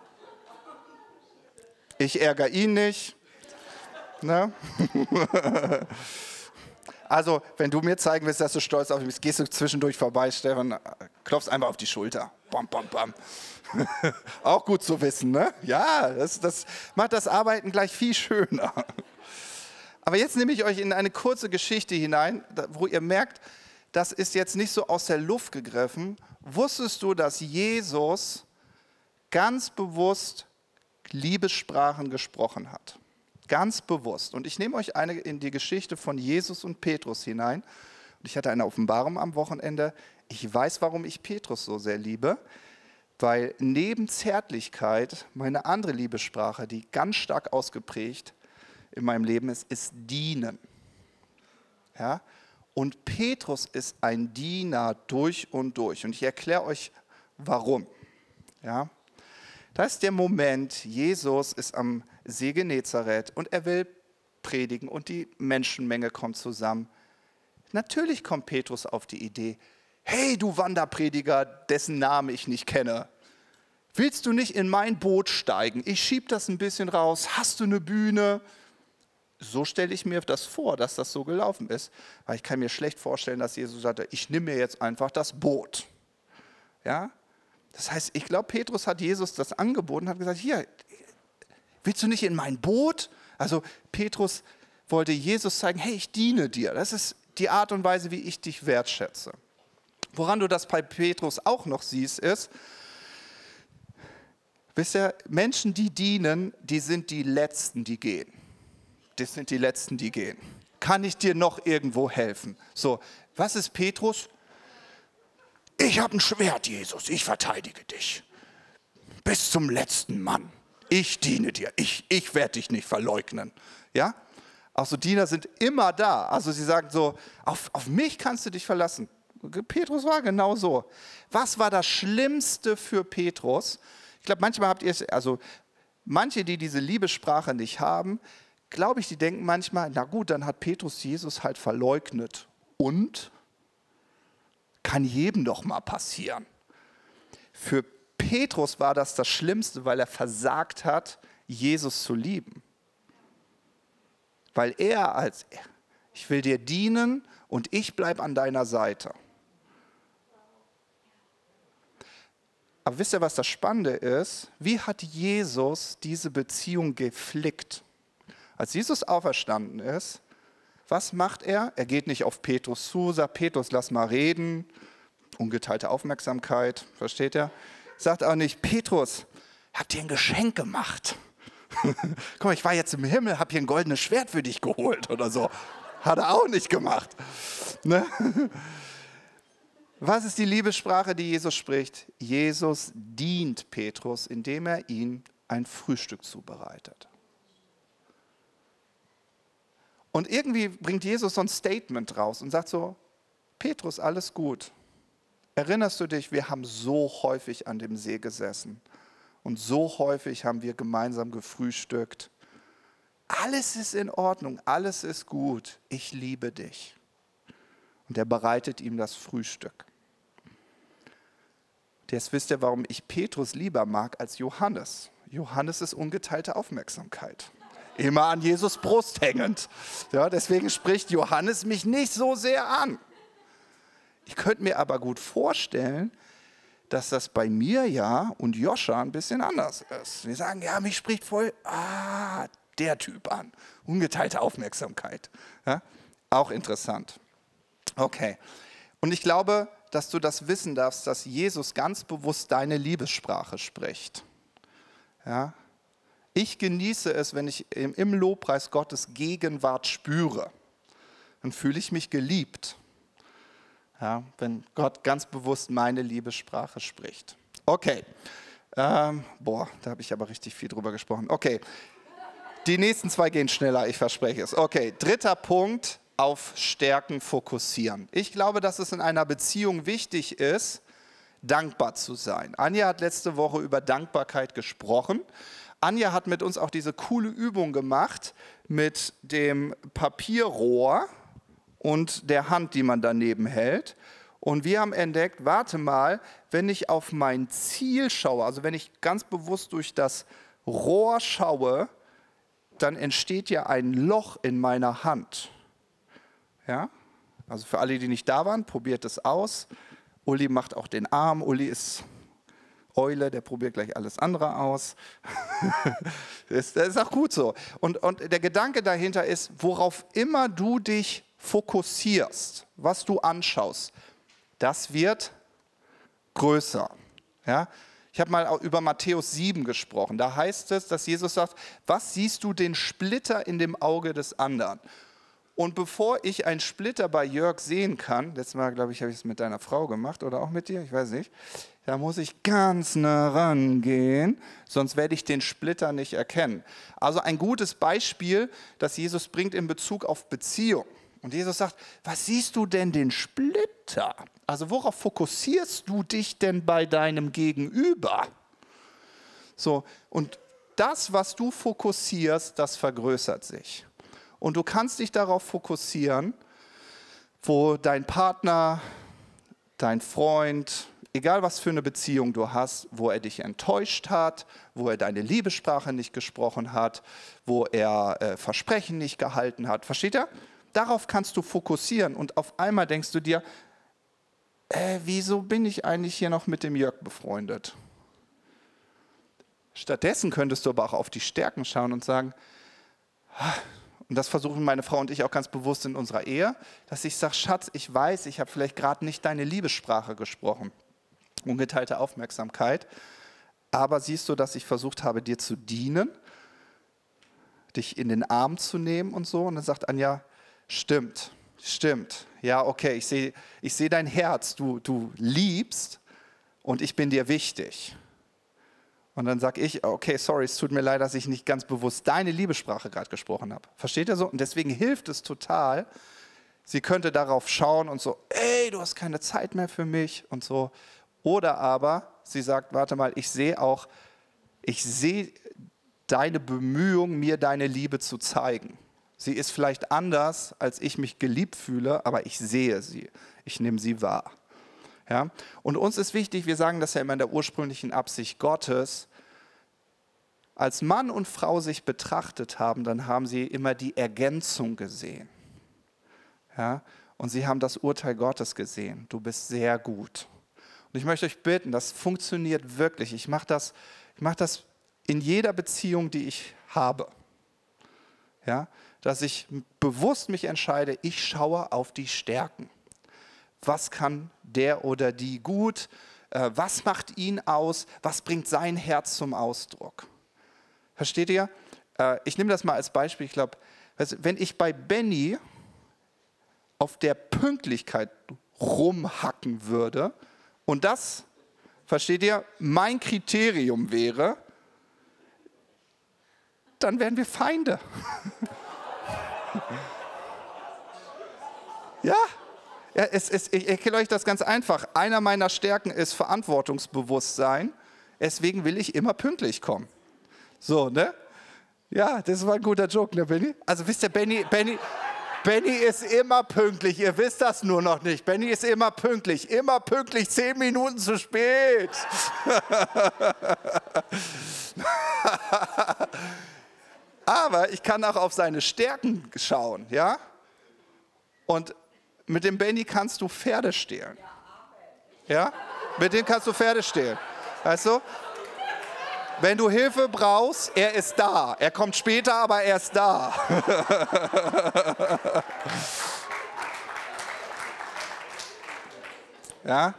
Ich ärgere ihn nicht. Ne? also, wenn du mir zeigen willst, dass du stolz auf mich bist, gehst du zwischendurch vorbei, Stefan, klopfst einfach auf die Schulter. Bam, bam, bam. Auch gut zu wissen, ne? Ja, das, das macht das Arbeiten gleich viel schöner. Aber jetzt nehme ich euch in eine kurze Geschichte hinein, wo ihr merkt, das ist jetzt nicht so aus der Luft gegriffen. Wusstest du, dass Jesus ganz bewusst Liebessprachen gesprochen hat. Ganz bewusst. Und ich nehme euch eine in die Geschichte von Jesus und Petrus hinein. Und ich hatte eine Offenbarung am Wochenende. Ich weiß, warum ich Petrus so sehr liebe, weil neben Zärtlichkeit meine andere Liebessprache, die ganz stark ausgeprägt in meinem Leben ist, ist Dienen. Ja? Und Petrus ist ein Diener durch und durch. Und ich erkläre euch, warum. Ja? Das ist der Moment, Jesus ist am See Genezareth und er will predigen und die Menschenmenge kommt zusammen. Natürlich kommt Petrus auf die Idee, hey du Wanderprediger, dessen Namen ich nicht kenne, willst du nicht in mein Boot steigen? Ich schieb das ein bisschen raus, hast du eine Bühne? So stelle ich mir das vor, dass das so gelaufen ist, weil ich kann mir schlecht vorstellen, dass Jesus sagte, ich nehme mir jetzt einfach das Boot. Ja? Das heißt, ich glaube, Petrus hat Jesus das angeboten, hat gesagt, hier, willst du nicht in mein Boot? Also Petrus wollte Jesus zeigen, hey, ich diene dir. Das ist die Art und Weise, wie ich dich wertschätze. Woran du das bei Petrus auch noch siehst, ist, wisst ihr, Menschen, die dienen, die sind die Letzten, die gehen. Das sind die Letzten, die gehen. Kann ich dir noch irgendwo helfen? So, was ist Petrus? Ich habe ein Schwert, Jesus, ich verteidige dich. Bis zum letzten Mann. Ich diene dir. Ich, ich werde dich nicht verleugnen. Ja? Auch so Diener sind immer da. Also sie sagen so, auf, auf mich kannst du dich verlassen. Petrus war genau so. Was war das Schlimmste für Petrus? Ich glaube, manchmal habt ihr es, also manche, die diese Liebessprache nicht haben, glaube ich, die denken manchmal, na gut, dann hat Petrus Jesus halt verleugnet. Und? Kann jedem doch mal passieren. Für Petrus war das das Schlimmste, weil er versagt hat, Jesus zu lieben. Weil er als, ich will dir dienen und ich bleibe an deiner Seite. Aber wisst ihr, was das Spannende ist? Wie hat Jesus diese Beziehung geflickt? Als Jesus auferstanden ist, was macht er? Er geht nicht auf Petrus zu, sagt Petrus, lass mal reden. Ungeteilte Aufmerksamkeit, versteht er? Sagt auch nicht, Petrus, habt ihr ein Geschenk gemacht? Guck mal, ich war jetzt im Himmel, hab hier ein goldenes Schwert für dich geholt oder so. Hat er auch nicht gemacht. Ne? Was ist die Liebessprache, die Jesus spricht? Jesus dient Petrus, indem er ihn ein Frühstück zubereitet. Und irgendwie bringt Jesus so ein Statement raus und sagt so, Petrus, alles gut. Erinnerst du dich, wir haben so häufig an dem See gesessen und so häufig haben wir gemeinsam gefrühstückt. Alles ist in Ordnung, alles ist gut. Ich liebe dich. Und er bereitet ihm das Frühstück. Jetzt wisst ihr, warum ich Petrus lieber mag als Johannes. Johannes ist ungeteilte Aufmerksamkeit. Immer an Jesus Brust hängend. Ja, deswegen spricht Johannes mich nicht so sehr an. Ich könnte mir aber gut vorstellen, dass das bei mir ja und Joscha ein bisschen anders ist. Wir sagen, ja, mich spricht voll, ah, der Typ an. Ungeteilte Aufmerksamkeit. Ja, auch interessant. Okay. Und ich glaube, dass du das wissen darfst, dass Jesus ganz bewusst deine Liebessprache spricht. Ja? Ich genieße es, wenn ich im Lobpreis Gottes Gegenwart spüre. Dann fühle ich mich geliebt. Ja, wenn Gott ganz bewusst meine Liebessprache spricht. Okay. Ähm, boah, da habe ich aber richtig viel drüber gesprochen. Okay. Die nächsten zwei gehen schneller, ich verspreche es. Okay, dritter Punkt, auf Stärken fokussieren. Ich glaube, dass es in einer Beziehung wichtig ist, dankbar zu sein. Anja hat letzte Woche über Dankbarkeit gesprochen. Anja hat mit uns auch diese coole Übung gemacht mit dem Papierrohr und der Hand, die man daneben hält. Und wir haben entdeckt, warte mal, wenn ich auf mein Ziel schaue, also wenn ich ganz bewusst durch das Rohr schaue, dann entsteht ja ein Loch in meiner Hand. Ja? Also für alle, die nicht da waren, probiert es aus. Uli macht auch den Arm. Uli ist Eule, der probiert gleich alles andere aus. das, ist auch gut so. Und, und der Gedanke dahinter ist, worauf immer du dich fokussierst, was du anschaust, das wird größer. Ja? Ich habe mal über Matthäus 7 gesprochen. Da heißt es, dass Jesus sagt, was siehst du den Splitter in dem Auge des anderen? Und bevor ich einen Splitter bei Jörg sehen kann, letztes Mal, glaube ich, habe ich es mit deiner Frau gemacht oder auch mit dir, ich weiß nicht, da muss ich ganz nah rangehen, sonst werde ich den Splitter nicht erkennen. Also ein gutes Beispiel, das Jesus bringt in Bezug auf Beziehung. Und Jesus sagt, was siehst du denn den Splitter? Also worauf fokussierst du dich denn bei deinem Gegenüber? So, und das, was du fokussierst, das vergrößert sich. Und du kannst dich darauf fokussieren, wo dein Partner, dein Freund, egal was für eine Beziehung du hast, wo er dich enttäuscht hat, wo er deine Liebessprache nicht gesprochen hat, wo er äh, Versprechen nicht gehalten hat. Versteht ihr? Darauf kannst du fokussieren und auf einmal denkst du dir, äh, wieso bin ich eigentlich hier noch mit dem Jörg befreundet? Stattdessen könntest du aber auch auf die Stärken schauen und sagen, und das versuchen meine Frau und ich auch ganz bewusst in unserer Ehe, dass ich sage, Schatz, ich weiß, ich habe vielleicht gerade nicht deine Liebessprache gesprochen, ungeteilte Aufmerksamkeit, aber siehst du, dass ich versucht habe, dir zu dienen, dich in den Arm zu nehmen und so. Und dann sagt Anja, stimmt, stimmt, ja, okay, ich sehe ich seh dein Herz, du, du liebst und ich bin dir wichtig. Und dann sage ich, okay, sorry, es tut mir leid, dass ich nicht ganz bewusst deine Liebessprache gerade gesprochen habe. Versteht ihr so? Und deswegen hilft es total. Sie könnte darauf schauen und so, ey, du hast keine Zeit mehr für mich und so. Oder aber sie sagt, warte mal, ich sehe auch, ich sehe deine Bemühung, mir deine Liebe zu zeigen. Sie ist vielleicht anders, als ich mich geliebt fühle, aber ich sehe sie. Ich nehme sie wahr. Ja? Und uns ist wichtig, wir sagen das ja immer in der ursprünglichen Absicht Gottes, als Mann und Frau sich betrachtet haben, dann haben sie immer die Ergänzung gesehen. Ja? Und sie haben das Urteil Gottes gesehen. Du bist sehr gut. Und ich möchte euch bitten, das funktioniert wirklich. Ich mache das, mach das in jeder Beziehung, die ich habe. Ja? Dass ich bewusst mich entscheide, ich schaue auf die Stärken. Was kann der oder die gut? Äh, was macht ihn aus? Was bringt sein Herz zum Ausdruck? Versteht ihr? Äh, ich nehme das mal als Beispiel. Ich glaube, wenn ich bei Benny auf der Pünktlichkeit rumhacken würde und das, versteht ihr, mein Kriterium wäre, dann wären wir Feinde. ja, es, es, ich erkläre euch das ganz einfach. Einer meiner Stärken ist Verantwortungsbewusstsein. Deswegen will ich immer pünktlich kommen. So, ne? Ja, das war ein guter Joke, ne, Benny? Also wisst ihr, Benny, Benny, Benny ist immer pünktlich. Ihr wisst das nur noch nicht. Benny ist immer pünktlich. Immer pünktlich, zehn Minuten zu spät. Aber ich kann auch auf seine Stärken schauen, ja? Und mit dem Benny kannst du Pferde stehlen. Ja? Mit dem kannst du Pferde stehlen. Weißt du? Wenn du Hilfe brauchst, er ist da. Er kommt später, aber er ist da. ja?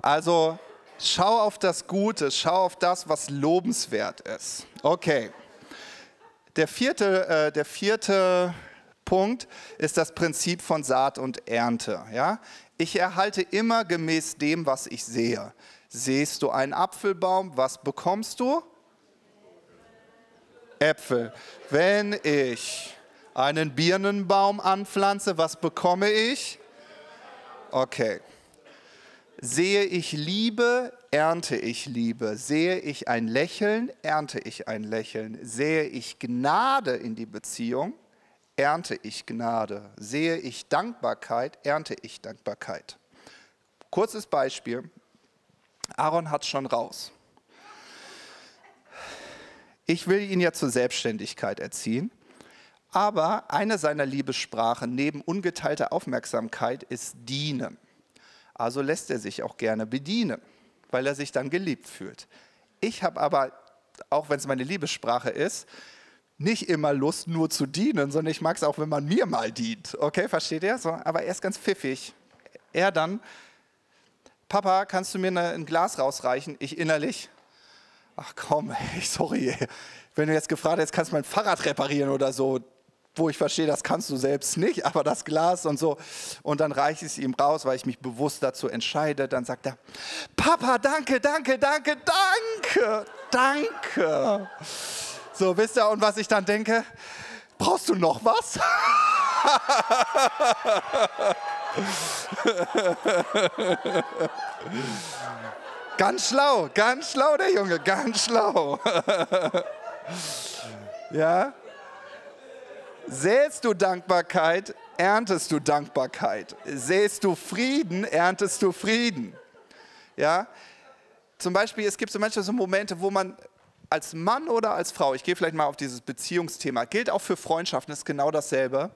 Also schau auf das Gute, schau auf das, was lobenswert ist. Okay. Der vierte, äh, der vierte Punkt ist das Prinzip von Saat und Ernte. Ja? Ich erhalte immer gemäß dem, was ich sehe. Siehst du einen Apfelbaum, was bekommst du? Äpfel. Wenn ich einen Birnenbaum anpflanze, was bekomme ich? Okay. Sehe ich Liebe, ernte ich Liebe. Sehe ich ein Lächeln, ernte ich ein Lächeln. Sehe ich Gnade in die Beziehung, ernte ich Gnade. Sehe ich Dankbarkeit, ernte ich Dankbarkeit. Kurzes Beispiel. Aaron hat schon raus. Ich will ihn ja zur Selbstständigkeit erziehen, aber eine seiner Liebessprachen neben ungeteilter Aufmerksamkeit ist dienen. Also lässt er sich auch gerne bedienen, weil er sich dann geliebt fühlt. Ich habe aber, auch wenn es meine Liebessprache ist, nicht immer Lust nur zu dienen, sondern ich mag es auch, wenn man mir mal dient. Okay, versteht ihr? So, aber er ist ganz pfiffig. Er dann, Papa, kannst du mir ein Glas rausreichen? Ich innerlich, ach komm, ey, sorry, wenn du jetzt gefragt hättest, kannst du mein Fahrrad reparieren oder so, wo ich verstehe, das kannst du selbst nicht, aber das Glas und so. Und dann reiche ich es ihm raus, weil ich mich bewusst dazu entscheide. Dann sagt er, Papa, danke, danke, danke, danke, danke. So, wisst ihr, und was ich dann denke, brauchst du noch was? ganz schlau, ganz schlau der Junge, ganz schlau. ja? Sähst du Dankbarkeit, erntest du Dankbarkeit. Sähst du Frieden, erntest du Frieden. Ja? Zum Beispiel, es gibt so manchmal so Momente, wo man als Mann oder als Frau, ich gehe vielleicht mal auf dieses Beziehungsthema, gilt auch für Freundschaften, ist genau dasselbe.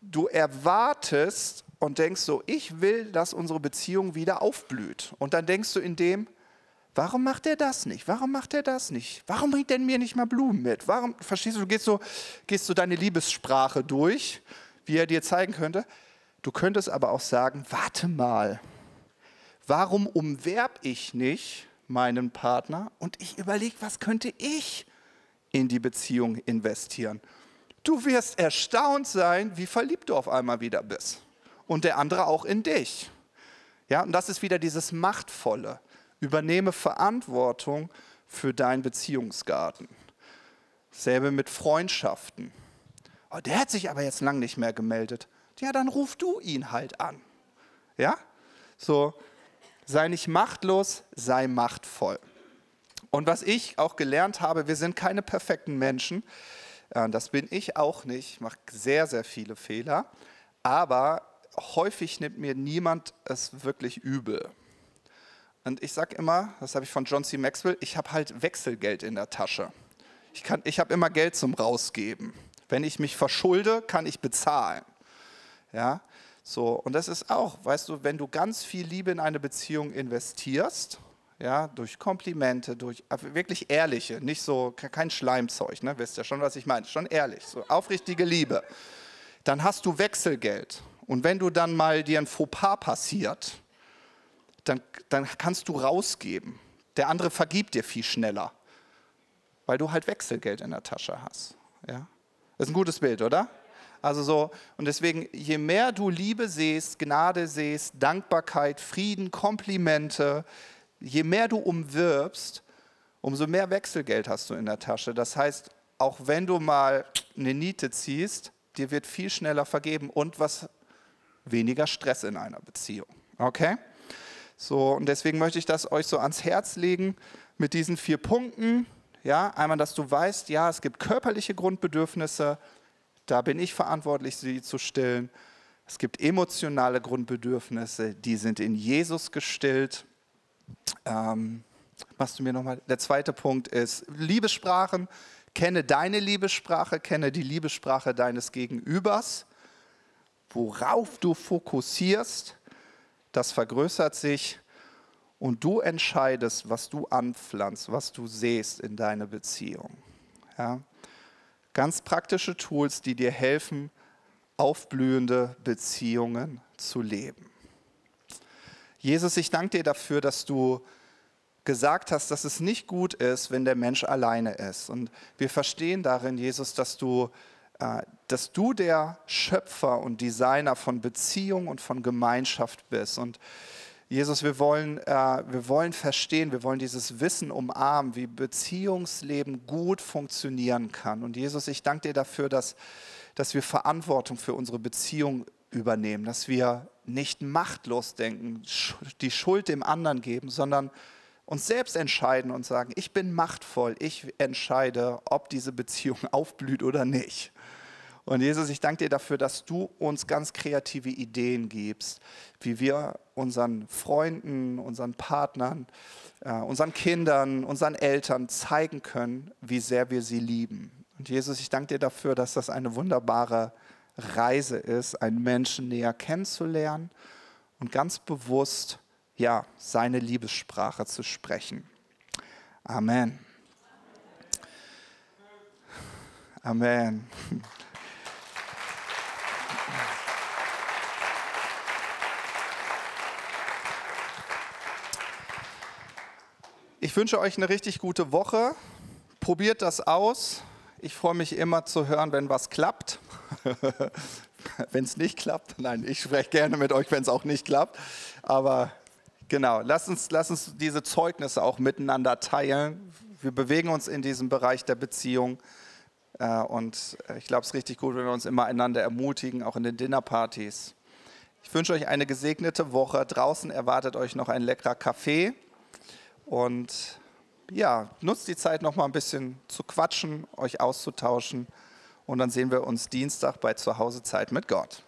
Du erwartest und denkst so, ich will, dass unsere Beziehung wieder aufblüht. Und dann denkst du in dem, warum macht er das nicht? Warum macht er das nicht? Warum bringt er mir nicht mal Blumen mit? Warum, verstehst du, du gehst so, gehst so deine Liebessprache durch, wie er dir zeigen könnte. Du könntest aber auch sagen, warte mal, warum umwerb ich nicht meinen Partner und ich überlege, was könnte ich in die Beziehung investieren. Du wirst erstaunt sein, wie verliebt du auf einmal wieder bist. Und der andere auch in dich. Ja, und das ist wieder dieses Machtvolle. Übernehme Verantwortung für deinen Beziehungsgarten. Selbe mit Freundschaften. Oh, der hat sich aber jetzt lang nicht mehr gemeldet. Ja, dann ruf du ihn halt an. Ja? So, sei nicht machtlos, sei machtvoll. Und was ich auch gelernt habe, wir sind keine perfekten Menschen. Äh, das bin ich auch nicht. Ich mache sehr, sehr viele Fehler. Aber häufig nimmt mir niemand es wirklich übel. Und ich sage immer, das habe ich von John C. Maxwell, ich habe halt Wechselgeld in der Tasche. Ich, ich habe immer Geld zum Rausgeben. Wenn ich mich verschulde, kann ich bezahlen. Ja? So, und das ist auch, weißt du, wenn du ganz viel Liebe in eine Beziehung investierst, ja, durch Komplimente, durch wirklich ehrliche, nicht so, kein Schleimzeug, ne, wisst ihr schon, was ich meine, schon ehrlich, so aufrichtige Liebe, dann hast du Wechselgeld. Und wenn du dann mal dir ein Fauxpas passiert, dann, dann kannst du rausgeben. Der andere vergibt dir viel schneller, weil du halt Wechselgeld in der Tasche hast. Ja? Das ist ein gutes Bild, oder? Also so, und deswegen, je mehr du Liebe siehst, Gnade siehst, Dankbarkeit, Frieden, Komplimente, je mehr du umwirbst, umso mehr Wechselgeld hast du in der Tasche. Das heißt, auch wenn du mal eine Niete ziehst, dir wird viel schneller vergeben. Und was weniger Stress in einer Beziehung. Okay? So, und deswegen möchte ich das euch so ans Herz legen mit diesen vier Punkten. Ja, einmal, dass du weißt, ja, es gibt körperliche Grundbedürfnisse, da bin ich verantwortlich, sie zu stillen. Es gibt emotionale Grundbedürfnisse, die sind in Jesus gestillt. Ähm, machst du mir nochmal? Der zweite Punkt ist Liebessprachen. Kenne deine Liebessprache, kenne die Liebessprache deines Gegenübers. Worauf du fokussierst, das vergrößert sich und du entscheidest, was du anpflanzt, was du sähst in deine Beziehung. Ja? Ganz praktische Tools, die dir helfen, aufblühende Beziehungen zu leben. Jesus, ich danke dir dafür, dass du gesagt hast, dass es nicht gut ist, wenn der Mensch alleine ist. Und wir verstehen darin, Jesus, dass du, äh, dass du der Schöpfer und Designer von Beziehung und von Gemeinschaft bist. Und Jesus, wir wollen, äh, wir wollen verstehen, wir wollen dieses Wissen umarmen, wie Beziehungsleben gut funktionieren kann. Und Jesus, ich danke dir dafür, dass, dass wir Verantwortung für unsere Beziehung übernehmen, dass wir nicht machtlos denken, die Schuld dem anderen geben, sondern uns selbst entscheiden und sagen, ich bin machtvoll, ich entscheide, ob diese Beziehung aufblüht oder nicht. Und Jesus, ich danke dir dafür, dass du uns ganz kreative Ideen gibst, wie wir unseren Freunden, unseren Partnern, äh, unseren Kindern, unseren Eltern zeigen können, wie sehr wir sie lieben. Und Jesus, ich danke dir dafür, dass das eine wunderbare Reise ist, einen Menschen näher kennenzulernen und ganz bewusst ja, seine Liebessprache zu sprechen. Amen. Amen. Ich wünsche euch eine richtig gute Woche. Probiert das aus. Ich freue mich immer zu hören, wenn was klappt. wenn es nicht klappt, nein, ich spreche gerne mit euch, wenn es auch nicht klappt. Aber Genau, lass uns, lass uns diese Zeugnisse auch miteinander teilen. Wir bewegen uns in diesem Bereich der Beziehung. Äh, und ich glaube, es ist richtig gut, wenn wir uns immer einander ermutigen, auch in den Dinnerpartys. Ich wünsche euch eine gesegnete Woche. Draußen erwartet euch noch ein leckerer Kaffee. Und ja, nutzt die Zeit noch mal ein bisschen zu quatschen, euch auszutauschen. Und dann sehen wir uns Dienstag bei Zuhausezeit mit Gott.